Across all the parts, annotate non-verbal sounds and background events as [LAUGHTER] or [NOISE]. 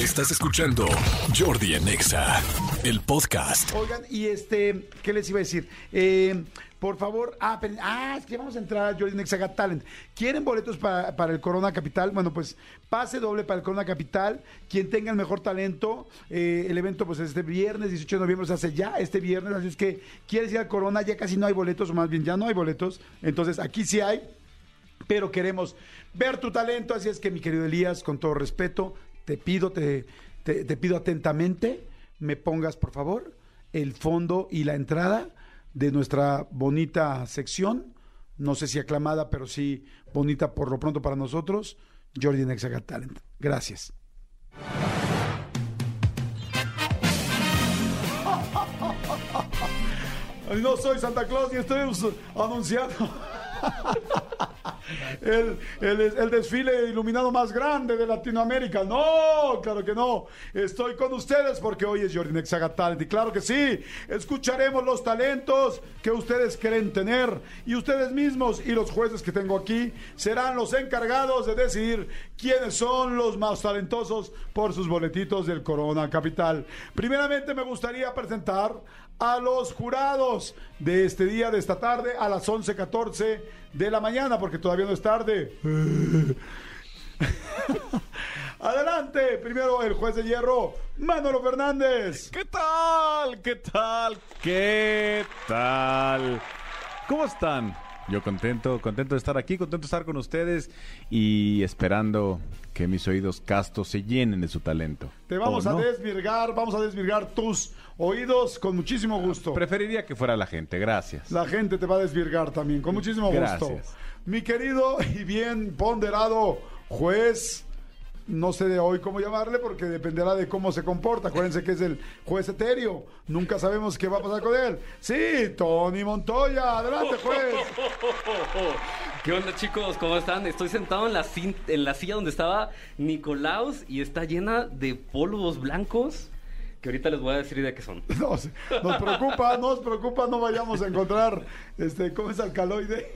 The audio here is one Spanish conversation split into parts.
Estás escuchando Jordi en Exa, el podcast. Oigan, y este, ¿qué les iba a decir? Eh, por favor, ah, pero- ah, es que vamos a entrar a Jordi Nexa Got Talent. ¿Quieren boletos para, para el Corona Capital? Bueno, pues pase doble para el Corona Capital. Quien tenga el mejor talento, eh, el evento pues es este viernes, 18 de noviembre, se hace ya este viernes. Así es que quieres ir al Corona, ya casi no hay boletos, o más bien ya no hay boletos. Entonces aquí sí hay pero queremos ver tu talento. Así es que, mi querido Elías, con todo respeto, te pido, te, te- pido atentamente, me pongas, por favor, el fondo y la entrada de nuestra bonita sección. No sé si aclamada, pero sí bonita por lo pronto para nosotros. Jordi Nexa Got Talent. Gracias. [LAUGHS] No soy Santa Claus y estoy anunciando el, el- desfile iluminado más grande de Latinoamérica. No, claro que no. Estoy con ustedes porque hoy es Jordi Nexaga Talent. Y claro que sí, escucharemos los talentos que ustedes quieren tener. Y ustedes mismos y los jueces que tengo aquí serán los encargados de decidir quiénes son los más talentosos por sus boletitos del Corona Capital. Primeramente me gustaría presentar a los jurados de este día, de esta tarde, a las 11.14 de la mañana, porque todavía no es tarde. [LAUGHS] Adelante, primero el juez de hierro, Manolo Fernández. ¿Qué tal? ¿Qué tal? ¿Qué tal? ¿Cómo están? Yo contento, contento de estar aquí, contento de estar con ustedes y esperando que mis oídos castos se llenen de su talento. Te vamos ¿O a no? desvirgar, vamos a desvirgar tus oídos con muchísimo gusto. Preferiría que fuera la gente, gracias. La gente te va a desvirgar también, con muchísimo gusto. Gracias. Mi querido y bien ponderado juez, no sé de hoy cómo llamarle porque dependerá de cómo se comporta. Acuérdense que es el juez etéreo. Nunca sabemos qué va a pasar con él. Sí, Tony Montoya. Adelante, juez. [LAUGHS] ¿Qué onda chicos? ¿Cómo están? Estoy sentado en la, en la silla donde estaba Nicolaus y está llena de polvos blancos que ahorita les voy a decir de qué son. [LAUGHS] Nos, nos preocupa, nos preocupa, no vayamos a encontrar, este, ¿cómo es alcaloide?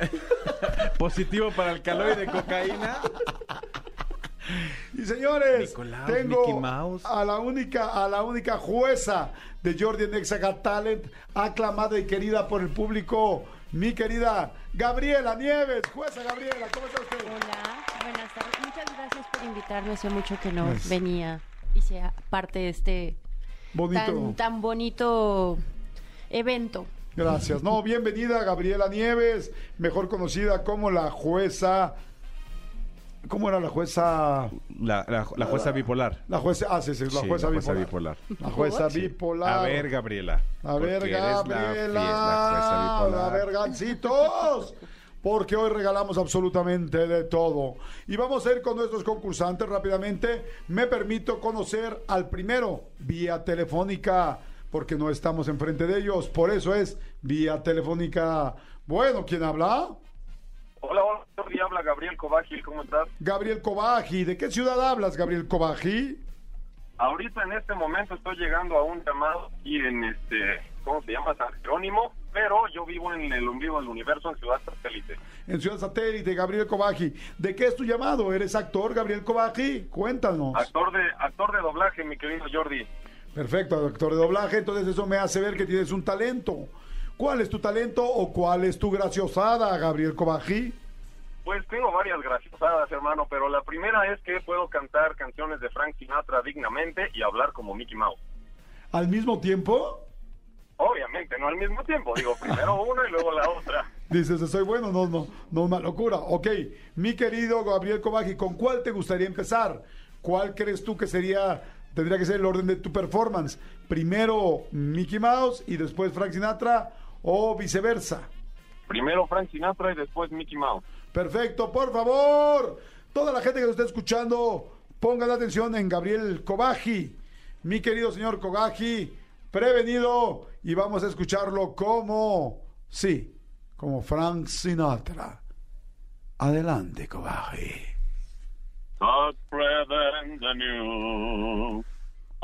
[LAUGHS] Positivo para el calor de cocaína. Y señores, Nicolás, tengo Mouse. a la única, a la única jueza de Jordi Nexaga Talent, aclamada y querida por el público, mi querida Gabriela Nieves. Jueza Gabriela, ¿cómo está usted? Hola, buenas tardes. Muchas gracias por invitarme. Hace mucho que no Pues- venía y sea parte de este Bonito. tan, tan bonito evento. Gracias. No, bienvenida Gabriela Nieves, mejor conocida como la jueza. ¿Cómo era la jueza? La, la- la jueza bipolar. La jueza, ah, sí, sí, la Sí, jueza, la jueza bipolar. bipolar. La jueza Sí. bipolar. A ver, Gabriela. A ver, Gabriela. fie- la jueza bipolar. A ver, gancitos. Porque hoy regalamos absolutamente de todo. Y vamos a ir con nuestros concursantes rápidamente. Me permito conocer al primero vía telefónica, porque no estamos enfrente de ellos. Por eso es vía telefónica. Bueno, ¿quién habla? Hola, hola, habla Gabriel Cobaji, ¿cómo estás? Gabriel Cobaji. ¿De qué ciudad hablas, Gabriel Cobaji? Ahorita en este momento estoy llegando a un llamado aquí en este, ¿cómo se llama? San Jerónimo, pero yo vivo en el ombligo del universo en Ciudad Satélite. En Ciudad Satélite, Gabriel Cobaji. ¿De qué es tu llamado? ¿Eres actor, Gabriel Cobaji? Cuéntanos. Actor de, actor de doblaje, mi querido Jordi. Perfecto, actor de doblaje, entonces eso me hace ver que tienes un talento. ¿Cuál es tu talento o cuál es tu graciosada, Gabriel Cobaji? Pues tengo varias graciosadas, hermano, pero la primera es que puedo cantar canciones de Frank Sinatra dignamente y hablar como Mickey Mouse. ¿Al mismo tiempo? Obviamente, no al mismo tiempo, digo, primero [LAUGHS] una y luego la otra. Dices, soy bueno, no, no, no una locura. Ok, mi querido Gabriel Cobaji, ¿con cuál te gustaría empezar? ¿Cuál crees tú que sería, tendría que ser el orden de tu performance? Primero Mickey Mouse y después Frank Sinatra o viceversa. Primero Frank Sinatra y después Mickey Mouse. Perfecto, por favor. Toda la gente que nos está escuchando, pongan atención en Gabriel Cobaji. Mi querido señor Cobaji, prevenido y vamos a escucharlo como, sí, como Frank Sinatra. Adelante, Cobaji.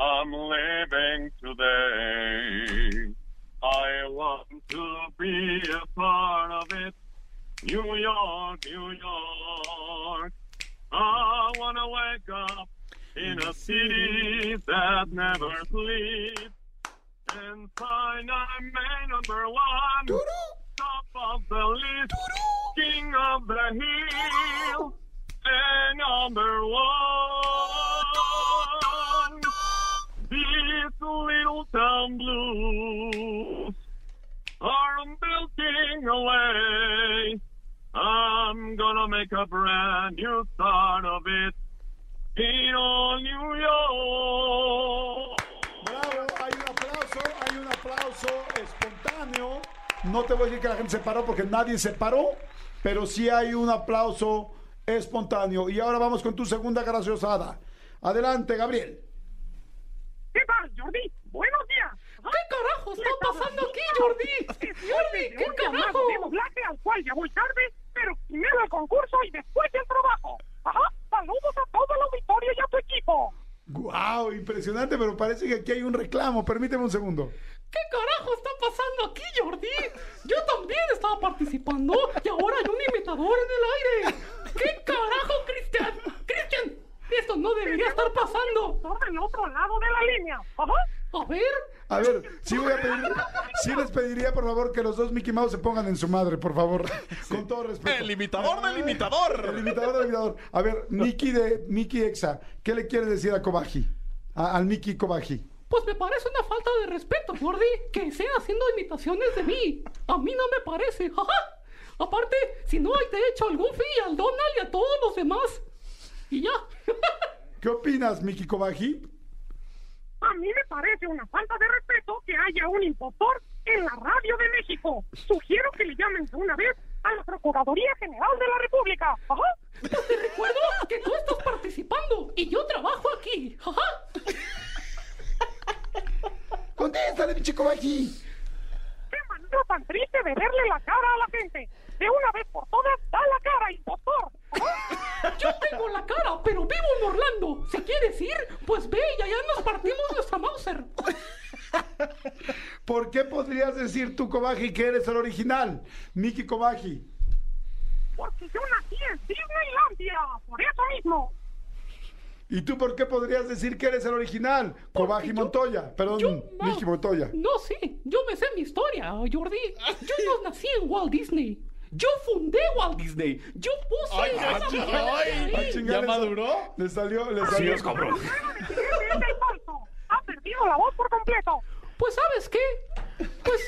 I'm living today. I want to be a part of it. New York, New York. I wanna wake up in a city that never sleeps. Inside I'm man number one, top of the list, king of the hill, and number one. These little town blues are melting away. I'm gonna make a brand new start of it in all New York. Bravo, hay un aplauso, hay un aplauso espontáneo. No te voy a decir que la gente se paró porque nadie se paró, pero sí hay un aplauso espontáneo. Y ahora vamos con tu segunda graciosada. Adelante, Gabriel. ¿Qué tal, Jordi? Buenos días. ¿Qué carajo está pasando aquí, Jordi? Jordi, ¿qué carajo? doblaje al cual ya voy tarde, pero primero el concurso y después el trabajo. Ajá, saludos a todo el auditorio y a tu equipo. ¡Guau! impresionante, pero parece que aquí hay un reclamo. Permíteme un segundo. ¿Qué carajo está pasando aquí, Jordi? Yo también estaba participando y ahora hay un imitador en el aire. ¿Qué carajo, Cristian? Cristian, esto no debería estar pasando. Por del otro lado de la línea. Ajá. A ver, A ver, sí voy a pedir, sí les pediría por favor que los dos Mickey Mouse se pongan en su madre, por favor. [LAUGHS] Con todo respeto. El imitador del imitador. El imitador del imitador. A ver, Mickey de Mickey Exa, ¿qué le quieres decir a Kobaji? A- al Mickey Kobaji. pues me parece una falta de respeto, Jordi, que estén haciendo imitaciones de mí. A mí no me parece. [LAUGHS] Ajá. Aparte, si no hay de hecho al Goofy, al Donald y a todos los demás. Y ya. [LAUGHS] ¿Qué opinas, Mickey Kobaji? A mí me parece una falta de respeto que haya un impostor en la radio de México. Sugiero que le llamen de una vez a la Procuraduría General de la República. Ajá. Pues te recuerdo que tú estás participando y yo trabajo aquí. Ajá. Contéstale, Mickey Kobaji. Qué manera tan triste de verle la cara a la gente. De una vez por todas, da la cara, impostor. Ajá. Yo tengo la cara, pero vivo en Orlando. Si quieres ir, pues ve y allá nos partimos nuestra Mauser. ¿Por qué podrías decir tú, Kobaji, que eres el original? Mickey Kobaji. Porque yo nací en Disneylandia. Por eso mismo. ¿Y tú por qué podrías decir que eres el original? Kobaji yo- Montoya. Perdón, Yo no. Mickey Montoya. No, sí, yo me sé mi historia, Jordi. Yo no [LAUGHS] nací en Walt Disney. Yo fundé Walt Disney. Yo puse Ay, esa ay, ahí. Ah, ¿Ya maduró? Le salió, le salió. es, cabrón. Ese es falso. Ha perdido la voz por completo. Pues, ¿sabes qué? Pues,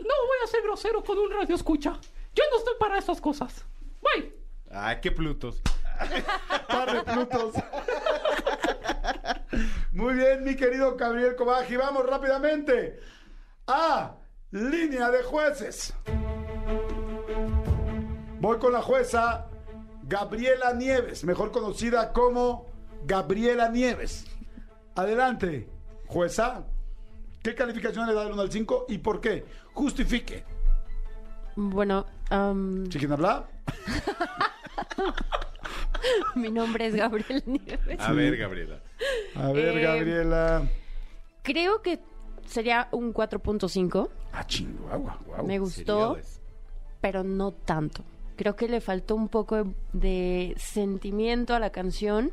no voy a ser grosero con un radio escucha. Yo no estoy para esas cosas. Bye. Ay, qué plutos. [LAUGHS] Par de plutos. Muy bien, mi querido Gabriel Kobaji. Vamos rápidamente a línea de jueces. Voy con la jueza Gabriela Nieves, mejor conocida como Gabriela Nieves. Adelante, jueza. ¿Qué calificación le da del 1 al 5 y por qué? Justifique. Bueno, am, ¿Sí quién habla? [LAUGHS] mi nombre es Gabriel Nieves. A ver, Gabriela. A ver, Eh, Gabriela. Creo que sería un 4.5. Ah, chingo, agua, guau. Me gustó, pero no tanto. Creo que le faltó un poco de, de sentimiento a la canción.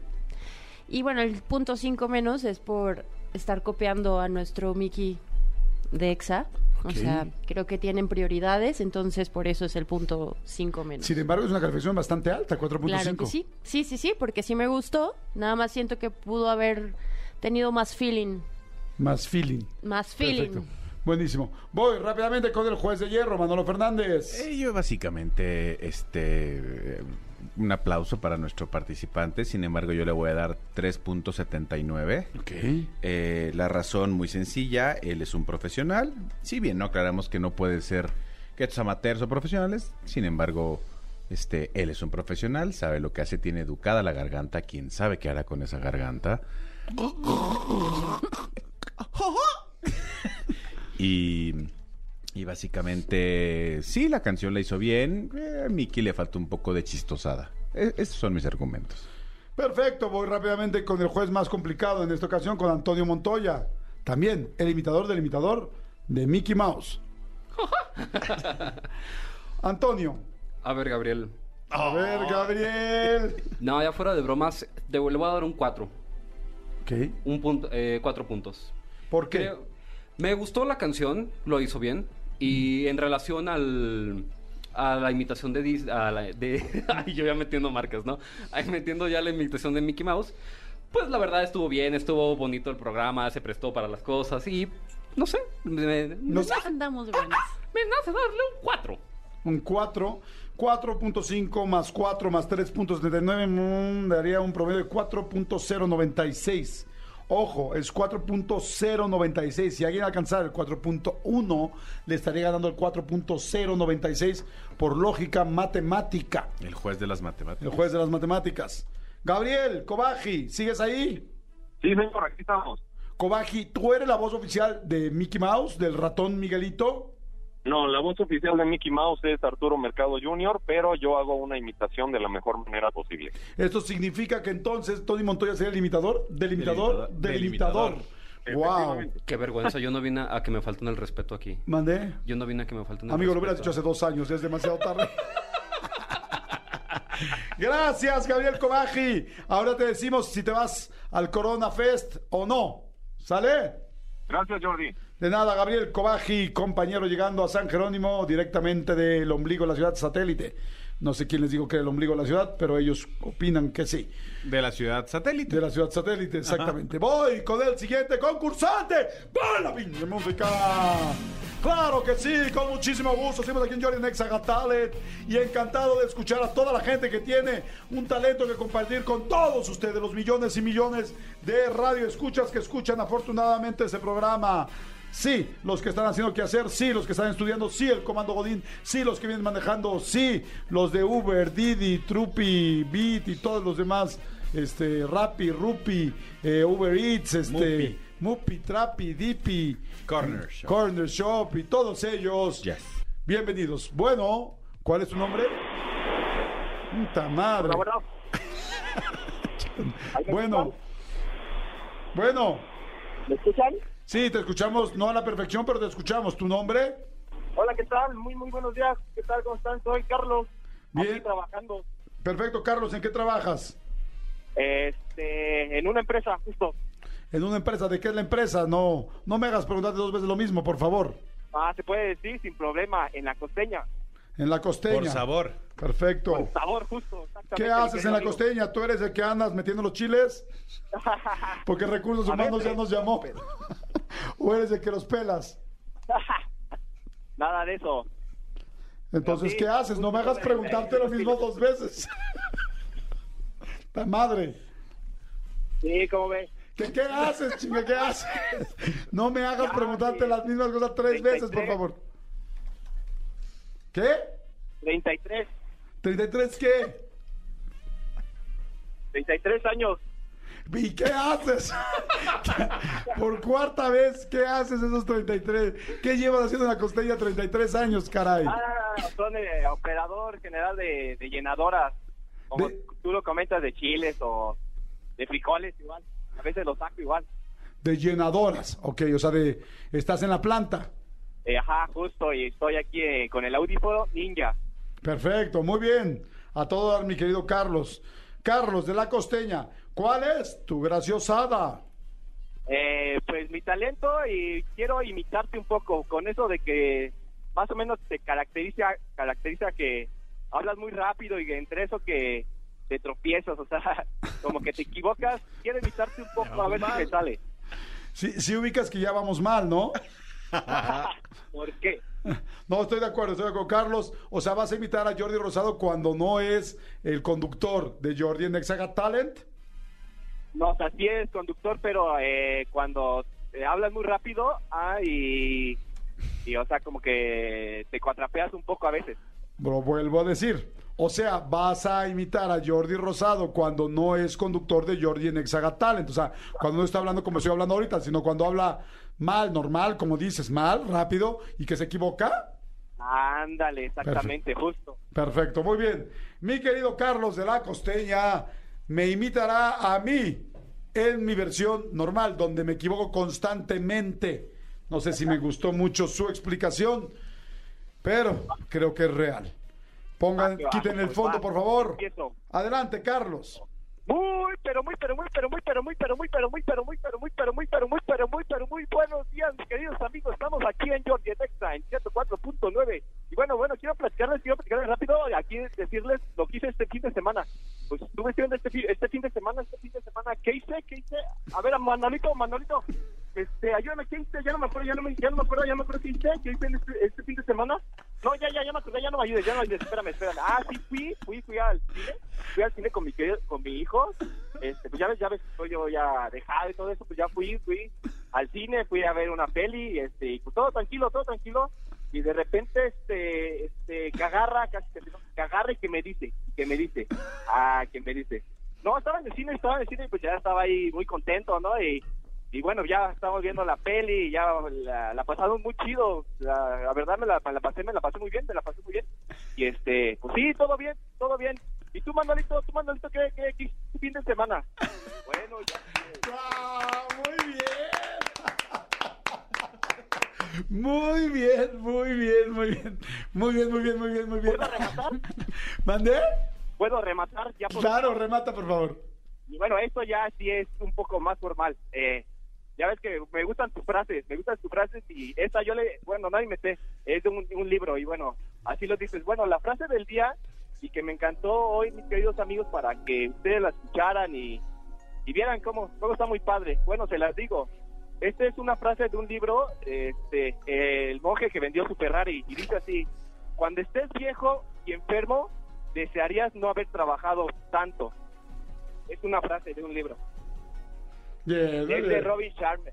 Y bueno, el punto 5 menos es por estar copiando a nuestro Mickey de EXA. O sea, creo que tienen prioridades, entonces por eso es el punto 5 menos. Sin embargo, es una calificación bastante alta, 4.5. Claro que sí. Sí, sí, sí, porque sí me gustó. Nada más siento que pudo haber tenido más feeling. Más feeling. Más feeling. Perfecto. Buenísimo. Voy rápidamente con el juez de hierro, Manolo Fernández. Eh, yo básicamente, este, un aplauso para nuestro participante. Sin embargo, yo le voy a dar 3.79. Ok. Eh, la razón muy sencilla, él es un profesional. Si bien no aclaramos que no puede ser que estos amateurs o profesionales, sin embargo, este, él es un profesional, sabe lo que hace, tiene educada la garganta, quién sabe qué hará con esa garganta. [LAUGHS] y, y básicamente, sí, la canción la hizo bien, eh, a Mickey le faltó un poco de chistosada. E- esos son mis argumentos. Perfecto, voy rápidamente con el juez más complicado en esta ocasión, con Antonio Montoya. También el imitador del imitador de Mickey Mouse. [LAUGHS] Antonio. A ver, Gabriel. A ver, Gabriel. No, ya fuera de bromas, te le voy a dar un 4. Ok. Un punto, eh, cuatro puntos. ¿Por qué? Creo- me gustó la canción, lo hizo bien. Y en relación al a la imitación de Dis- a la- de [LAUGHS] ay, yo ya metiendo marcas, ¿no? Ahí metiendo ya la imitación de Mickey Mouse. Pues la verdad estuvo bien, estuvo bonito el programa, se prestó para las cosas y no sé, me, me No sé. Andamos buenos. me nace darle un 4. Un 4. 4.5 más 4 más 3.79 mm, daría un promedio de 4.096. Ojo, es 4.096. Si alguien alcanzara el 4.1, le estaría ganando el 4.096 por lógica matemática. El juez de las El matemáticas. juez de las matemáticas. Gabriel, Kobaji, ¿sigues ahí? Sí, señor, aquí estamos. Kobaji, ¿tú eres la voz oficial de Mickey Mouse, del ratón Miguelito? No, la voz oficial de Mickey Mouse es Arturo Mercado Jr., pero yo hago una imitación de la mejor manera posible. Esto significa que entonces Tony Montoya sería el imitador, delimitador, Delimitador. delimitador. Wow. Efectivamente. Qué vergüenza, yo no vine a que me falten el respeto aquí. Mandé. Yo no vine a que me falten el Amigo, lo respeto. hubieras dicho hace dos años, es demasiado tarde. [LAUGHS] Gracias, Gabriel Cobaji. Ahora te decimos si te vas al Corona Fest o no. ¿Sale? Gracias, Jordi. De nada, Gabriel Cobaji, compañero llegando a San Jerónimo directamente del ombligo de la ciudad satélite. No sé quién les dijo que era el ombligo de la ciudad, pero ellos opinan que sí. De la ciudad satélite. De la ciudad satélite, exactamente. Voy con el siguiente concursante. ¡Va la pinche música! Claro que sí, con muchísimo gusto. Estamos aquí en Jordi Nexa y encantado de escuchar a toda la gente que tiene un talento que compartir con todos ustedes, los millones y millones de radio escuchas que escuchan afortunadamente ese programa. Sí, los que están haciendo qué hacer, sí, los que están estudiando, sí, el comando Godín, sí, los que vienen manejando, sí, los de Uber, Didi, Trupi, Beat y todos los demás, este, Rappi, Rupi, eh, Uber Eats, este, Mupi. Mupi, Trapi, Dipi, Corner Shop. Corner Shop y todos ellos. Yes. Bienvenidos. Bueno, ¿cuál es tu nombre? Puta madre. Bueno. [LAUGHS] Bueno. ¿Me escuchan? Sí, te escuchamos, no a la perfección, pero te escuchamos. ¿Tu nombre? Hola, ¿qué tal? Muy, muy buenos días. ¿Qué tal? ¿Cómo están? Soy Carlos. Bien. Aquí trabajando Perfecto, Carlos, ¿en qué trabajas? este, en una empresa, justo. En una empresa, ¿de qué es la empresa? No, no me hagas preguntarte dos veces lo mismo, por favor. Ah, se puede decir sin problema, en la costeña. En la costeña. Por sabor. Perfecto. Por sabor, justo. exactamente, ¿Qué haces en la amigo. costeña? ¿Tú eres el que andas metiendo los chiles? [LAUGHS] Porque Recursos Humanos ya nos llamó. ¿O eres el que los pelas? [LAUGHS] Nada de eso. Entonces, Sí, [LAUGHS] ¿qué haces? No me hagas preguntarte lo mismo dos veces. ¡Ta madre! Sí, ¿cómo ve? ¿Qué, ¿Qué haces, chinga? ¿Qué haces? No me hagas preguntarte las mismas cosas tres veces, por favor. ¿Qué? 33. ¿33 qué? 33 años. ¿Y qué haces? [LAUGHS] Por cuarta vez, ¿qué haces esos 33? ¿Qué llevas haciendo en la costeña 33 años, caray? Ah, son eh, operador general de, de llenadoras. Como De- tú lo comentas, de chiles o de frijoles igual. A veces los saco igual. De llenadoras, ok, o sea, de estás en la planta. Eh, ajá, justo. Y estoy aquí eh, con el audífono Ninja. Perfecto, muy bien. A todo dar, mi querido Carlos. Carlos de la costeña, ¿cuál es tu graciosada? Eh, pues mi talento y quiero imitarte un poco con eso de que más o menos te caracteriza caracteriza que hablas muy rápido y entre eso que te tropiezas, o sea, [LAUGHS] como que te equivocas. Quiero imitarte un poco a ver si me sale. Si, si ubicas que ya vamos mal, ¿no? [LAUGHS] ¿Por qué? No, estoy de acuerdo, estoy de acuerdo. Carlos, o sea, vas a invitar a Jordi Rosado cuando no es el conductor de Jordi en Exaga Talent. No, o sea, sí es conductor, pero eh, cuando eh, hablas muy rápido ah, y, y, o sea, como que te cuatrapeas un poco a veces. Lo vuelvo a decir. O sea, vas a imitar a Jordi Rosado cuando no es conductor de Jordi en Exaga Talent. O sea, cuando no está hablando como estoy hablando ahorita, sino cuando habla mal, normal, como dices, mal, rápido y que se equivoca. Ándale, exactamente, justo. Perfecto, muy bien. Mi querido Carlos de la Costeña me imitará a mí en mi versión normal, donde me equivoco constantemente. No sé si me gustó mucho su explicación, pero creo que es real. Pongan, Ah, quiten el pues fondo, va. por favor. Adelante, Carlos. Muy, pero muy, pero muy, pero muy, pero muy, pero muy, pero muy, pero muy, pero muy, pero muy, pero muy, pero muy, pero muy buenos días, mis queridos amigos. Estamos aquí en Georgia Extra en 104.9. Y bueno, bueno, quiero platicarles, quiero platicarles rápido, aquí decirles lo que hice este fin de semana. Pues estuve estudiando este, fi- este fin de semana, este fin de semana, ¿qué hice? ¿Qué hice? A ver, Manolito, Manolito, este, ayúdame, ¿qué hice? Ya no me acuerdo, ya no me, ya no me acuerdo, ya no me acuerdo qué hice, qué hice este, este fin de semana. No, ya, ya, ya me acordé, ya no me ayudes, ya no me ayudes, espérame, espérame. Ah, sí, fui, fui, fui al cine, fui al cine con mi, con mi hijo, este, pues ya ves, ya ves, estoy yo ya dejado y todo eso, pues ya fui, fui al cine, fui a ver una peli, este, y pues todo tranquilo, todo tranquilo, y de repente, este, este, que agarra, casi que agarra y que me dice, que me dice, ah, que me dice, no, estaba en el cine, estaba en el cine, y pues ya estaba ahí muy contento, ¿no? Y, y bueno, ya estamos viendo la peli, ya la, la pasamos muy chido, la, la verdad me la, la pasé, me la pasé muy bien, me la pasé muy bien, y este, pues sí, todo bien, todo bien. ¿Y tú, Manolito, tú, Manolito, qué, qué, qué fin de semana? [LAUGHS] Bueno, ya... ¡Ah, muy bien! [LAUGHS] Muy bien, muy bien, muy bien. Muy bien, muy bien, muy bien, muy bien. ¿Puedo rematar? [LAUGHS] ¿Mandé? ¿Puedo rematar? Ya por Claro, remata, por favor. Y bueno, esto ya sí es un poco más formal. Eh, ya ves que me gustan tus frases, me gustan tus frases y esta yo le, bueno, no inventé, es de un, un libro y bueno, así lo dices. Bueno, la frase del día y que me encantó hoy, mis queridos amigos, para que ustedes la escucharan y, y vieran cómo, cómo está muy padre. Bueno, se las digo. Esta es una frase de un libro, este, el monje que vendió su Ferrari y dice así, cuando estés viejo y enfermo, desearías no haber trabajado tanto. Es una frase de un libro. Bien, Es de bien. Robin Sharma.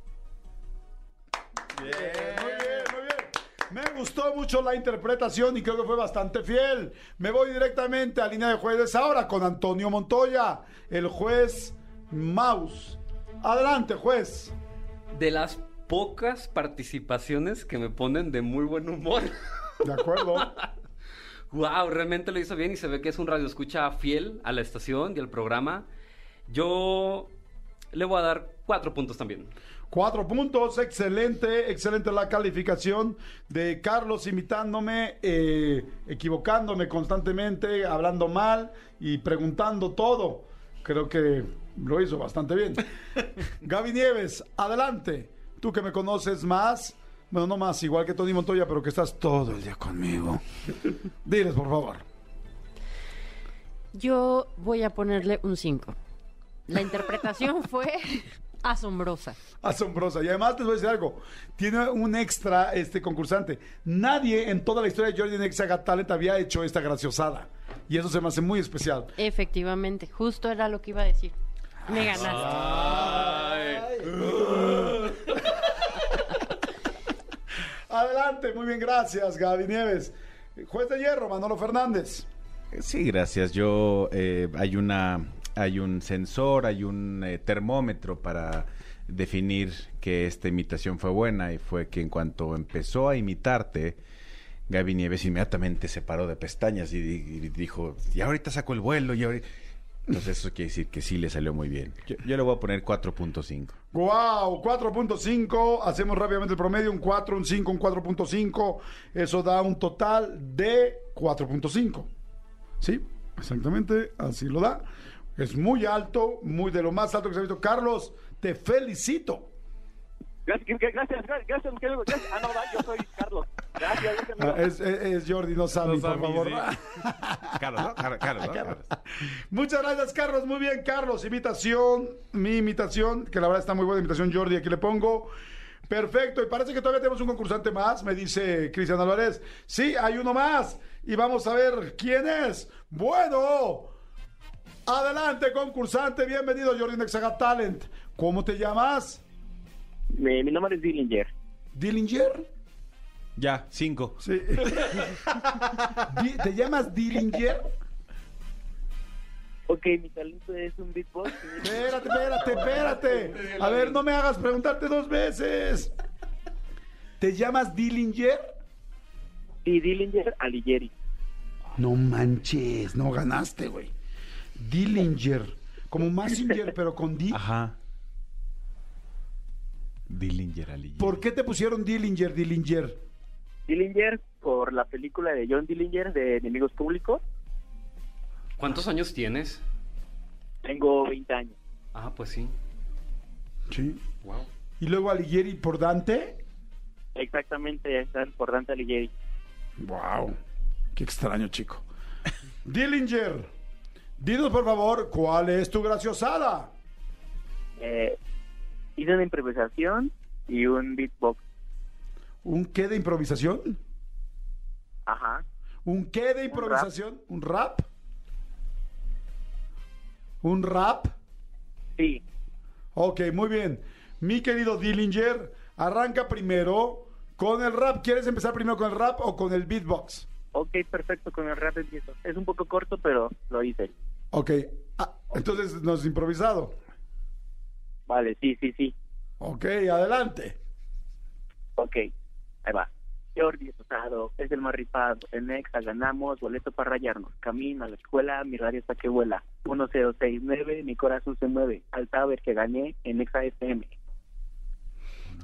Muy bien, muy bien. Me gustó mucho la interpretación y creo que fue bastante fiel. Me voy directamente a línea de jueces ahora con Antonio Montoya, el juez Maus. Adelante, juez. De las pocas participaciones que me ponen de muy buen humor. De acuerdo. [LAUGHS] Wow, realmente lo hizo bien y se ve que es un radio escucha fiel a la estación y al programa. Yo le voy a dar cuatro puntos también. Cuatro puntos, excelente, excelente la calificación de Carlos imitándome, eh, equivocándome constantemente, hablando mal y preguntando todo. Creo que lo hizo bastante bien. [LAUGHS] Gaby Nieves, adelante. Tú que me conoces más, bueno, no más, igual que Tony Montoya, pero que estás todo el día conmigo. [LAUGHS] Diles, por favor. Yo voy a ponerle un 5. La interpretación [LAUGHS] fue asombrosa. Asombrosa. Y además te voy a decir algo. Tiene un extra este concursante. Nadie en toda la historia de Jordi Nexa Got Talent había hecho esta graciosada. Y eso se me hace muy especial. Efectivamente, justo era lo que iba a decir. Me ganaste. [LAUGHS] Adelante, muy bien, gracias, Gaby Nieves. Juez de hierro, Manolo Fernández. Sí, gracias. Yo eh, hay una hay un sensor, hay un eh, termómetro para definir que esta imitación fue buena y fue que en cuanto empezó a imitarte, Gaby Nieves inmediatamente se paró de pestañas y, di- y dijo, y ahorita saco el vuelo y ahorita... Entonces eso quiere decir que sí le salió muy bien. Yo, yo le voy a poner 4.5. Wow, 4.5. Hacemos rápidamente el promedio: un 4, un 5, un 4.5. Eso da un total de 4.5. Sí, exactamente, así lo da. Es muy alto, muy de lo más alto que se ha visto. Carlos, te felicito. Gracias, gracias, gracias, gracias. Ah, no, va, yo soy Carlos. Gracias, gracias. Ah, amigo. es, es- es Jordi, no Sammy, No por Sammy, favor. sí. [LAUGHS] Carlos, ¿no? Car- Carlos, ¿no? Carlos. Muchas gracias, Carlos. Muy bien, Carlos. Imitación, mi imitación, que la verdad está muy buena imitación, Jordi. Aquí le pongo. Perfecto. Y parece que todavía tenemos un concursante más, me dice Cristian Álvarez. Sí, hay uno más. Y vamos a ver quién es. Bueno. Adelante, concursante. Bienvenido, Jordi Nexaga Talent. ¿Cómo te llamas? Mi, mi nombre es Dillinger. ¿Dillinger? Ya, 5. Sí. [LAUGHS] Di- ¿Te llamas Dillinger? Ok, mi talento es un beatbox. Espérate, espérate, espérate. A ver, no me hagas preguntarte dos veces. ¿Te llamas Dillinger? Sí, Dillinger Alighieri. No manches, no ganaste, güey. Dillinger. Como Massinger, pero con D. Ajá. Dillinger Ali. ¿Por qué te pusieron Dillinger, Dillinger? Dillinger por la película de John Dillinger de Enemigos Públicos. ¿Cuántos años tienes? Tengo 20 años. Ah, pues sí. Sí. Wow. Y luego Alighieri por Dante. Exactamente, está por Dante Alighieri. Wow. Qué extraño, chico. Dillinger, dinos por favor, ¿cuál es tu graciosada? Eh, hice una improvisación y un beatbox. ¿Un qué de improvisación? Ajá. ¿Un qué de improvisación? ¿Un rap? ¿Un rap? Sí. Ok, muy bien. Mi querido Dillinger, arranca primero con el rap. ¿Quieres empezar primero con el rap o con el beatbox? Ok, perfecto, con el rap empiezo. Es un poco corto, pero lo hice. Ok. Ah, entonces nos has improvisado. Vale, sí, sí, sí. Ok, adelante. Ok, ahí va. Jordi Rosado es el más rifado. En Nexa ganamos, boleto para rayarnos. Camino a la escuela, mi radio hasta que vuela. 1069, mi corazón se mueve. Al saber que gané en Nexa FM.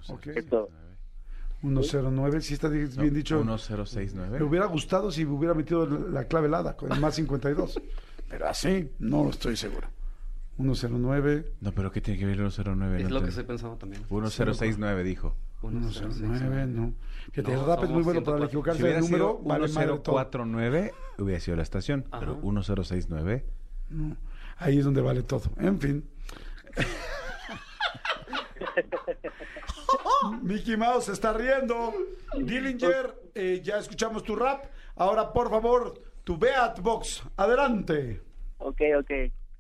Ok. Esto. 109, si está di- bien dicho. Me 1069. hubiera gustado si hubiera metido la clave helada con el más 52. [LAUGHS] Pero así, no estoy seguro. 109, No, pero ¿qué tiene que ver el 109? Es No lo que te- estoy pensando también. 1069 dijo. 109, no. Fíjate, No, el rap es muy bueno para 104. equivocarse Si hubiera número. sido Vale madre todo. 1049, hubiera sido la estación. Ajá. Pero 1069. No, ahí es donde vale todo. En fin. [LAUGHS] Mickey Mouse se está riendo. Dillinger, eh, ya escuchamos tu rap. Ahora, por favor, tu Beatbox. Adelante. Ok, ok.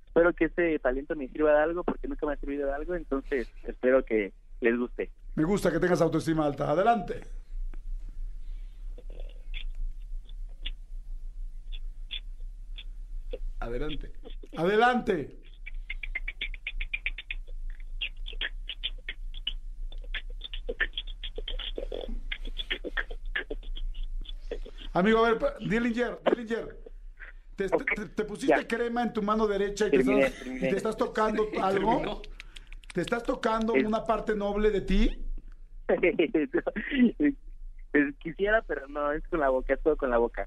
Espero que este talento me sirva de algo porque nunca me ha servido de algo. Entonces, espero que les guste. Me gusta que tengas autoestima alta. Adelante. Adelante. Adelante. Amigo, a ver, Dillinger, Dillinger. ¿Te, Ok, te- te pusiste ya. crema en tu mano derecha y te, Terminé, estás, y terminé. te estás tocando [LAUGHS] algo? Terminó. ¿Te estás tocando Es- una parte noble de ti? [LAUGHS] Pues quisiera, pero no, es con la boca, es todo con la boca.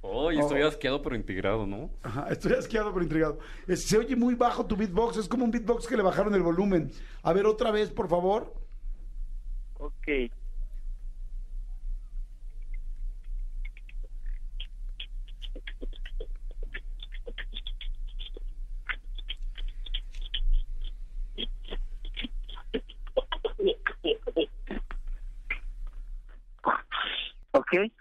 Oh, y estoy Oh. asqueado pero integrado, ¿no? Ajá, estoy asqueado pero intrigado. Es- se oye muy bajo tu beatbox, es como un beatbox que le bajaron el volumen. A ver, otra vez, por favor. Ok. Ok.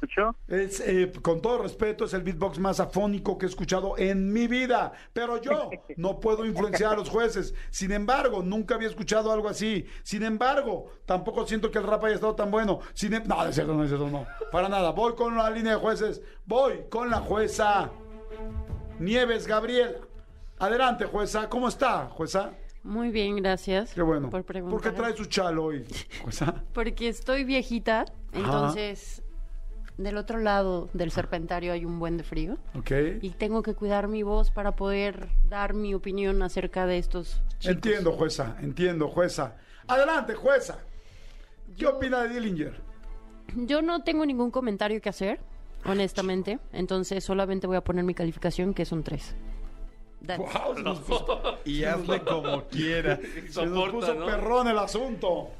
¿Escuchó? Es, eh, con todo respeto, es el beatbox más afónico que he escuchado en mi vida. Pero yo [LAUGHS] no puedo influenciar a los jueces. Sin embargo, nunca había escuchado algo así. Sin embargo, tampoco siento que el rap haya estado tan bueno. Sin em- no, es cierto, no, es cierto, no. Para nada. Voy con la línea de jueces. Voy con la jueza Nieves Gabriela. Adelante, jueza. ¿Cómo está, jueza? Muy bien, gracias. Qué bueno. Por ¿Por preguntar. qué trae su chal hoy, jueza? Porque estoy viejita, entonces del otro lado del serpentario hay un buen de frío Ok. y tengo que cuidar mi voz para poder dar mi opinión acerca de estos chicos. Entiendo, jueza. Entiendo, jueza. Adelante, jueza. ¿Qué opina de Dillinger? Yo no tengo ningún comentario que hacer, honestamente, entonces solamente voy a poner mi calificación que es un 3. That's- Wow, nos puso, Y hazle como quiera. se nos [LAUGHS] [LAUGHS] puso ¿no? perrón el asunto.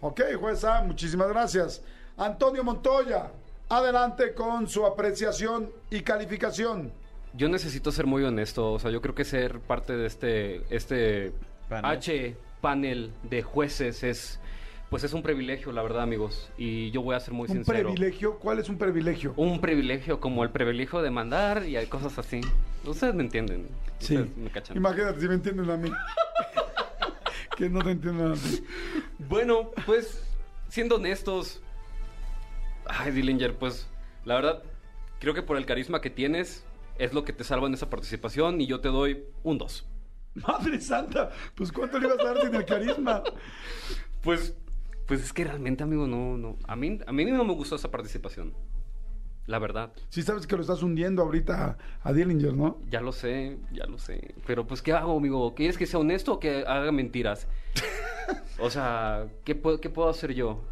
Ok, jueza, muchísimas gracias. Antonio Montoya, adelante con su apreciación y calificación. Yo necesito ser muy honesto, o sea, yo creo que ser parte de este este Panel. H panel de jueces es pues es un privilegio, la verdad, amigos, y yo voy a ser muy Un sincero. privilegio. ¿Cuál es un privilegio? Un privilegio como el privilegio de mandar y hay cosas así. Ustedes me entienden. Sí. Ustedes me cachan. Imagínate si me entienden a mí. [LAUGHS] que no te entiendan a ti. Bueno, pues, siendo honestos. Ay, Dillinger, pues, la verdad, creo que por el carisma que tienes, es lo que te salva en esa participación y yo te doy un 2. Madre santa, pues ¿cuánto le ibas a dar sin el carisma? Pues, pues es que realmente, amigo, no, no. A mí, a mí no me gustó esa participación. La verdad. Sí sabes que lo estás hundiendo ahorita a, a Dillinger, ¿no? Ya lo sé, ya lo sé. Pero pues, ¿qué hago, amigo? ¿Quieres que sea honesto o que haga mentiras? [LAUGHS] o sea, ¿qué puedo, ¿qué puedo hacer yo?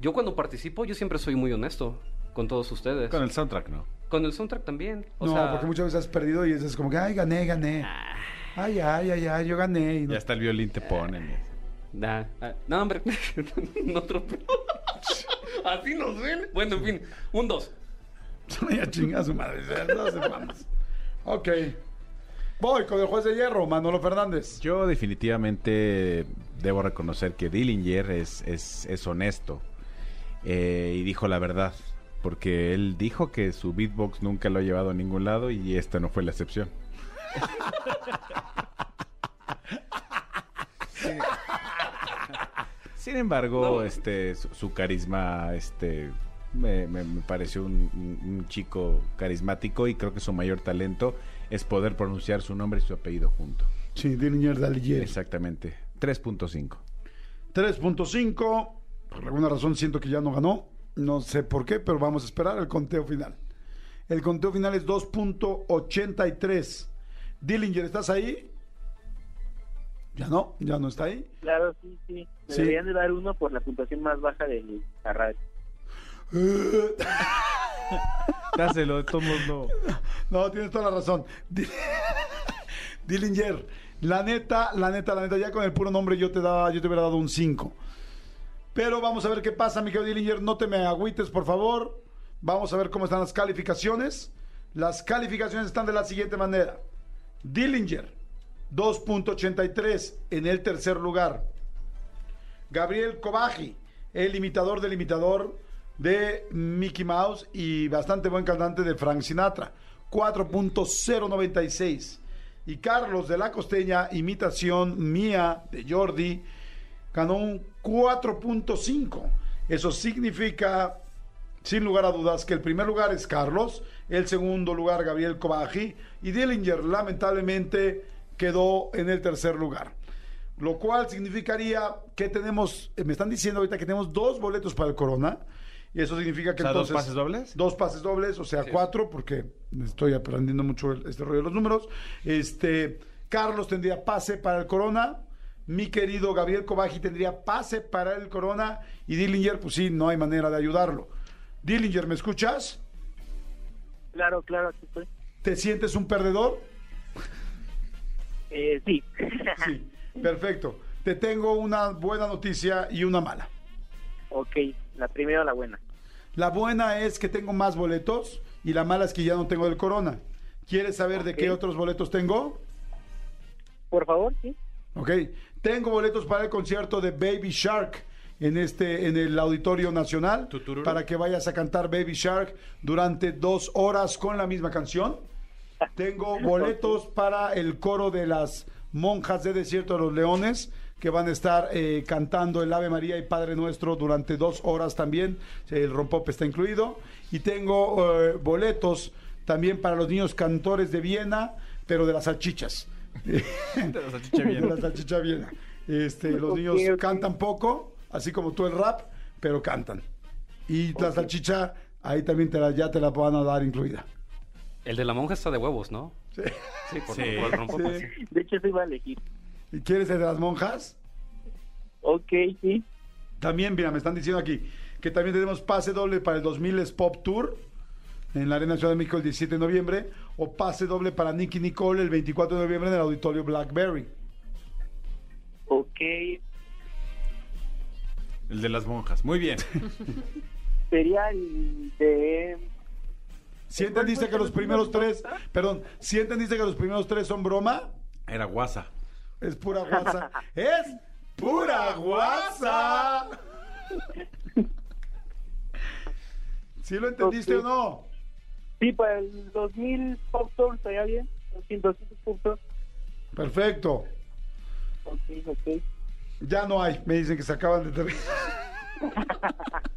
Yo cuando participo, yo siempre soy muy honesto. con todos ustedes. Con el soundtrack, ¿no? Con el soundtrack también. O no, sea, porque muchas veces has perdido y es como que, ay, gané, gané. Ay, ay, ay, ay, yo gané. Y no- Ya hasta el violín te ponen. Nah, ah, no, hombre. [LAUGHS] [LAUGHS] Así nos ven. Bueno, en fin. Un dos. [LAUGHS] ya chinga su madre. Ok. Voy con el juez de hierro, Manolo Fernández. Yo definitivamente debo reconocer que Dillinger es, es, es honesto eh, y dijo la verdad, porque él dijo que su beatbox nunca lo ha llevado a ningún lado y esta no fue la excepción. Sí. Sin embargo, No. este, su, su carisma, este, me, me- me pareció un, un- un chico carismático y creo que su mayor talento es poder pronunciar su nombre y su apellido junto. Sí, Dillinger Dallier. Exactamente. 3.5. 3.5. Por alguna razón siento que ya no ganó. No sé por qué, pero vamos a esperar el conteo final. El conteo final es 2.83. Dillinger, ¿estás ahí? Ya no, ya no está ahí. Claro, sí, sí. Me Sí. deberían de dar uno por la puntuación más baja de la radio. [LAUGHS] Dáselo, de todos modos no. No, tienes toda la razón. Di- [LAUGHS] Dillinger, la neta, la neta, la neta, ya con el puro nombre yo te daba, yo te hubiera dado un 5. Pero vamos a ver qué pasa, mi querido Dillinger. No te me agüites, por favor. Vamos a ver cómo están las calificaciones. Las calificaciones están de la siguiente manera. Dillinger, 2.83 en el tercer lugar. Gabriel Kobaji, el imitador del imitador de Mickey Mouse y bastante buen cantante de Frank Sinatra, 4.096. Y Carlos de la Costeña, imitación mía de Jordi, ganó un 4.5. Eso significa, sin lugar a dudas, que el primer lugar es Carlos, el segundo lugar Gabriel Kobaji y Dillinger lamentablemente quedó en el tercer lugar. Lo cual significaría que tenemos, eh, me están diciendo ahorita que tenemos dos boletos para el Corona. Y eso significa que O sea, ¿dos entonces... pases dobles? Dos pases dobles, o sea, cuatro, porque estoy aprendiendo mucho el- este rollo de los números. Este, Carlos tendría pase para el Corona. Mi querido Gabriel Kobaji tendría pase para el Corona. Y Dillinger, pues sí, no hay manera de ayudarlo. Dillinger, ¿me escuchas? Claro, claro, aquí estoy. ¿Te sientes un perdedor? Eh, sí. Sí, [LAUGHS] perfecto. Te tengo una buena noticia y una mala. ok, la primera o la buena. La buena es que tengo más boletos y la mala es que ya no tengo el Corona. ¿Quieres saber de qué otros boletos tengo? Por favor, sí. Ok, tengo boletos para el concierto de Baby Shark en este en el Auditorio Nacional Tutururu. para que vayas a cantar Baby Shark durante dos horas con la misma canción. Tengo boletos para el coro de las monjas de Desierto de los Leones que van a estar eh, cantando el Ave María y Padre Nuestro durante dos horas también. El rompope está incluido. Y tengo eh, boletos también para los niños cantores de Viena, pero de las salchichas. De la salchicha bien. [LAUGHS] De la salchicha viena. Este, los niños cantan poco, así como tú el rap, pero cantan. Y la salchicha, ahí también te la, ya te la van a dar incluida. El de la monja está de huevos, ¿no? Sí. Sí, por, Sí. por el rompope, Sí. sí. De hecho, eso iba a elegir. ¿Y quieres el de las monjas? Ok, sí. También, mira, me están diciendo aquí que también tenemos pase doble para el 2000 es Pop Tour en la Arena Ciudad de México el 17 de noviembre o pase doble para Nicky Nicole el 24 de noviembre en el Auditorio Blackberry. Ok. El de las monjas. Muy bien. [LAUGHS] Sería el de... Si entendiste que los primeros tres, perdón, si entendiste que los primeros tres son broma, Era guasa. es pura guasa. [LAUGHS] es pura guasa. ¿Sí lo entendiste o no? Sí, para el 2000 Pop Tour estaría bien. 200 Pop Tour. Perfecto. Ok, ok. Ya no hay, me dicen que se acaban de terminar. [LAUGHS]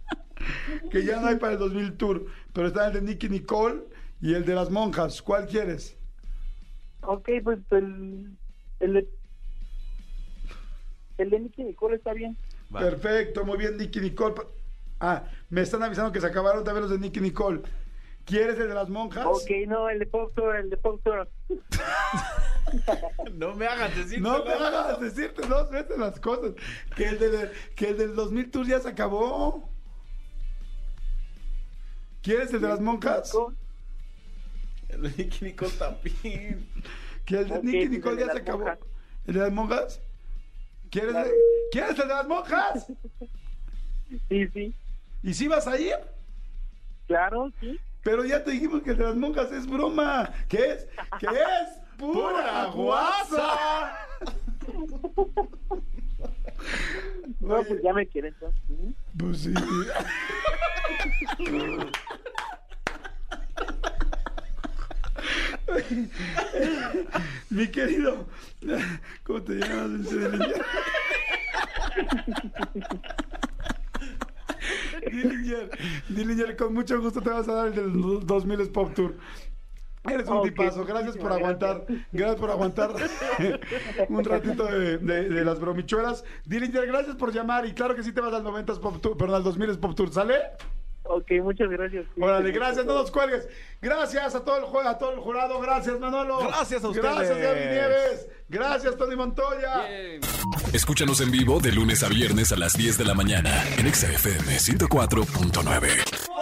[LAUGHS] que ya no hay para el 2000 Tour, pero está el de Nicky Nicole y el de las monjas. ¿Cuál quieres? Ok, pues el... El de... El de Nicky Nicole está bien. Perfecto, muy bien, Nicky Nicole. Ah, me están avisando que se acabaron también los de Nicky Nicole. ¿Quieres el de las monjas? Ok, no, el de Pop Tour, el de Pop Tour. [LAUGHS] No me hagas decir No me hagas decirte dos veces las cosas. Que el, de, que el del 2000 Tour ya se acabó. ¿Quieres el de las monjas? El de Nicky Nicole también. [LAUGHS] Que el de Nicky Nicole el ya se acabó. monjas. ¿El de las monjas? ¿Quieres, Claro. ¿Quieres el de las monjas? [LAUGHS] Sí, sí. ¿Y si vas a ir? Claro, sí. Pero ya te dijimos que el de las monjas es broma. ¿Qué es? ¿Qué es? [LAUGHS] ¡Pura guasa! No, pues ya me quieren. ¿sí? Pues sí. Mi querido, ¿cómo te llamas? Dillinger? Dillinger, con mucho gusto te vas a dar el del 2000 Pop Tour. Eres un tipazo, gracias por aguantar, gracias por aguantar [LAUGHS] un ratito de, de- de las bromichuelas. Dillinger, gracias por llamar y claro que sí te vas al 90 Pop Tour, perdón, al 2000 Pop Tour, ¿sale? Ok, muchas gracias. sí. Órale, gracias, no nos cuelgues. Gracias a todo el a todo el jurado, gracias Manolo. Gracias a ustedes. Gracias Gaby Nieves. Gracias Tony Montoya. Bien. Escúchanos en vivo de lunes a viernes a las 10 de la mañana en Exa FM 104.9.